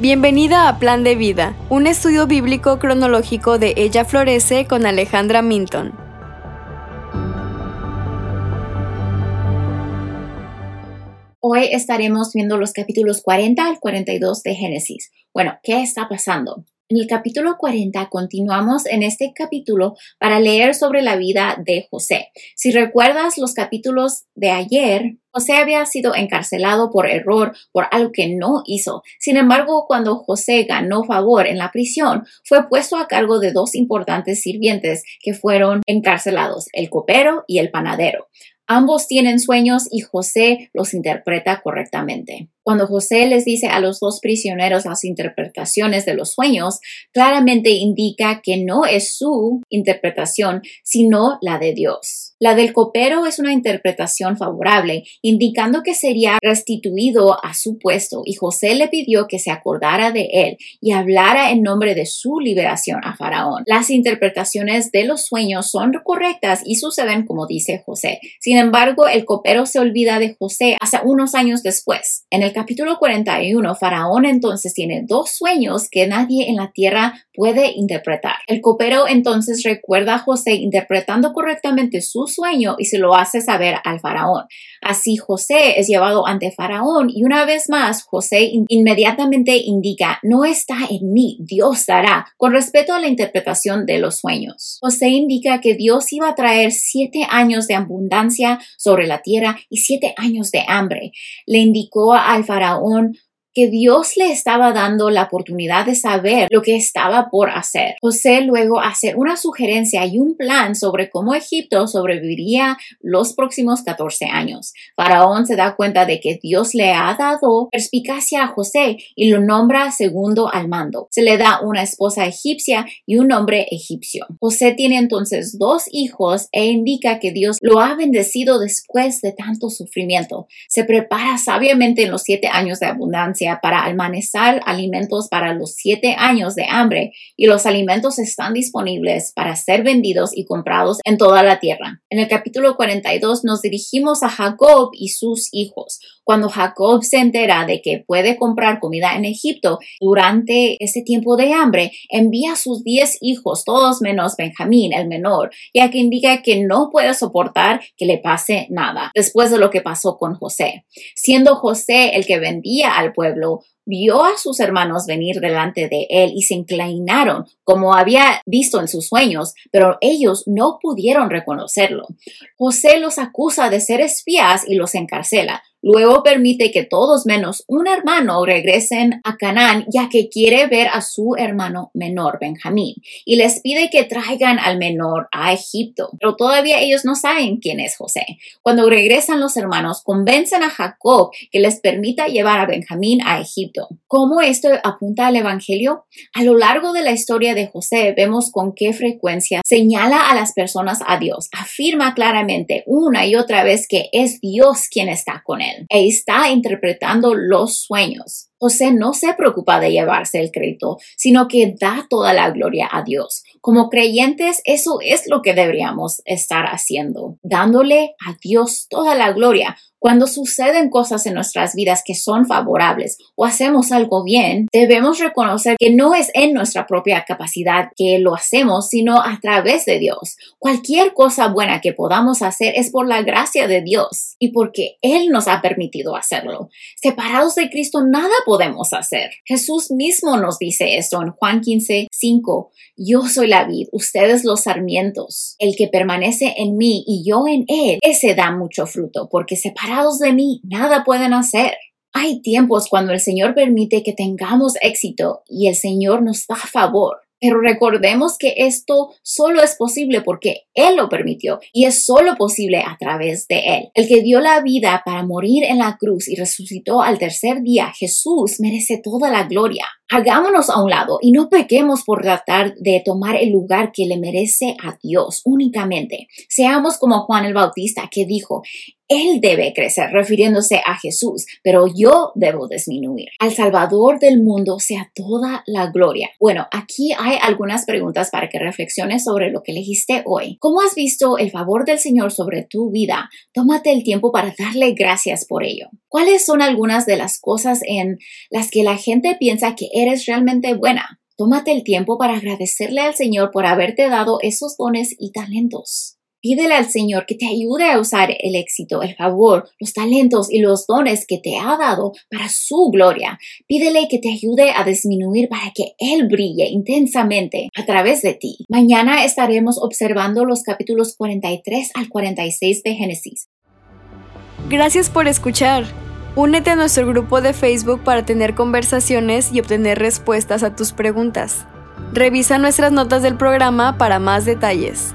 Bienvenida a Plan de Vida, un estudio bíblico cronológico de Ella Florece con Alejandra Minton. Hoy estaremos viendo los capítulos 40 al 42 de Génesis. Bueno, ¿qué está pasando? En el capítulo 40 continuamos en este capítulo para leer sobre la vida de José. Si recuerdas los capítulos de ayer, José había sido encarcelado por error por algo que no hizo. Sin embargo, cuando José ganó favor en la prisión, fue puesto a cargo de dos importantes sirvientes que fueron encarcelados, el copero y el panadero. Ambos tienen sueños y José los interpreta correctamente. Cuando José les dice a los dos prisioneros las interpretaciones de los sueños, claramente indica que no es su interpretación, sino la de Dios. La del copero es una interpretación favorable, indicando que sería restituido a su puesto, y José le pidió que se acordara de él y hablara en nombre de su liberación a Faraón. Las interpretaciones de los sueños son correctas y suceden como dice José. Sin embargo, el copero se olvida de José hasta unos años después. Capítulo 41, Faraón entonces tiene dos sueños que nadie en la tierra puede interpretar. El copero entonces recuerda a José interpretando correctamente su sueño y se lo hace saber al faraón. Así José es llevado ante faraón y una vez más José inmediatamente indica, no está en mí, Dios dará, con respecto a la interpretación de los sueños. José indica que Dios iba a traer siete años de abundancia sobre la tierra y siete años de hambre. Le indicó al faraón que Dios le estaba dando la oportunidad de saber lo que estaba por hacer. José luego hace una sugerencia y un plan sobre cómo Egipto sobreviviría los próximos 14 años. Faraón se da cuenta de que Dios le ha dado perspicacia a José y lo nombra segundo al mando. Se le da una esposa egipcia y un hombre egipcio. José tiene entonces dos hijos e indica que Dios lo ha bendecido después de tanto sufrimiento. Se prepara sabiamente en los siete años de abundancia para almacenar alimentos para los siete años de hambre y los alimentos están disponibles para ser vendidos y comprados en toda la tierra. En el capítulo 42 nos dirigimos a Jacob y sus hijos. Cuando Jacob se entera de que puede comprar comida en Egipto durante ese tiempo de hambre, envía a sus diez hijos, todos menos Benjamín, el menor, ya que indica que no puede soportar que le pase nada después de lo que pasó con José. Siendo José el que vendía al pueblo, vio a sus hermanos venir delante de él y se inclinaron como había visto en sus sueños, pero ellos no pudieron reconocerlo. José los acusa de ser espías y los encarcela. Luego permite que todos menos un hermano regresen a Canaán, ya que quiere ver a su hermano menor, Benjamín, y les pide que traigan al menor a Egipto. Pero todavía ellos no saben quién es José. Cuando regresan los hermanos, convencen a Jacob que les permita llevar a Benjamín a Egipto. ¿Cómo esto apunta al Evangelio? A lo largo de la historia de José vemos con qué frecuencia señala a las personas a Dios, afirma claramente una y otra vez que es Dios quien está con él e está interpretando los sueños. José no se preocupa de llevarse el crédito, sino que da toda la gloria a Dios. Como creyentes, eso es lo que deberíamos estar haciendo, dándole a Dios toda la gloria. Cuando suceden cosas en nuestras vidas que son favorables o hacemos algo bien, debemos reconocer que no es en nuestra propia capacidad que lo hacemos, sino a través de Dios. Cualquier cosa buena que podamos hacer es por la gracia de Dios y porque Él nos ha permitido hacerlo. Separados de Cristo, nada podemos hacer. Jesús mismo nos dice esto en Juan 15, 5. Yo soy la vid, ustedes los sarmientos. El que permanece en mí y yo en él, ese da mucho fruto, porque separados de mí nada pueden hacer. Hay tiempos cuando el Señor permite que tengamos éxito y el Señor nos da favor. Pero recordemos que esto solo es posible porque Él lo permitió y es solo posible a través de Él. El que dio la vida para morir en la cruz y resucitó al tercer día, Jesús merece toda la gloria. Hagámonos a un lado y no pequemos por tratar de tomar el lugar que le merece a Dios únicamente. Seamos como Juan el Bautista que dijo, Él debe crecer, refiriéndose a Jesús, pero yo debo disminuir. Al Salvador del mundo sea toda la gloria. Bueno, aquí hay algunas preguntas para que reflexiones sobre lo que elegiste hoy. ¿Cómo has visto el favor del Señor sobre tu vida? Tómate el tiempo para darle gracias por ello. ¿Cuáles son algunas de las cosas en las que la gente piensa que eres realmente buena? Tómate el tiempo para agradecerle al Señor por haberte dado esos dones y talentos. Pídele al Señor que te ayude a usar el éxito, el favor, los talentos y los dones que te ha dado para su gloria. Pídele que te ayude a disminuir para que Él brille intensamente a través de ti. Mañana estaremos observando los capítulos 43 al 46 de Génesis. Gracias por escuchar. Únete a nuestro grupo de Facebook para tener conversaciones y obtener respuestas a tus preguntas. Revisa nuestras notas del programa para más detalles.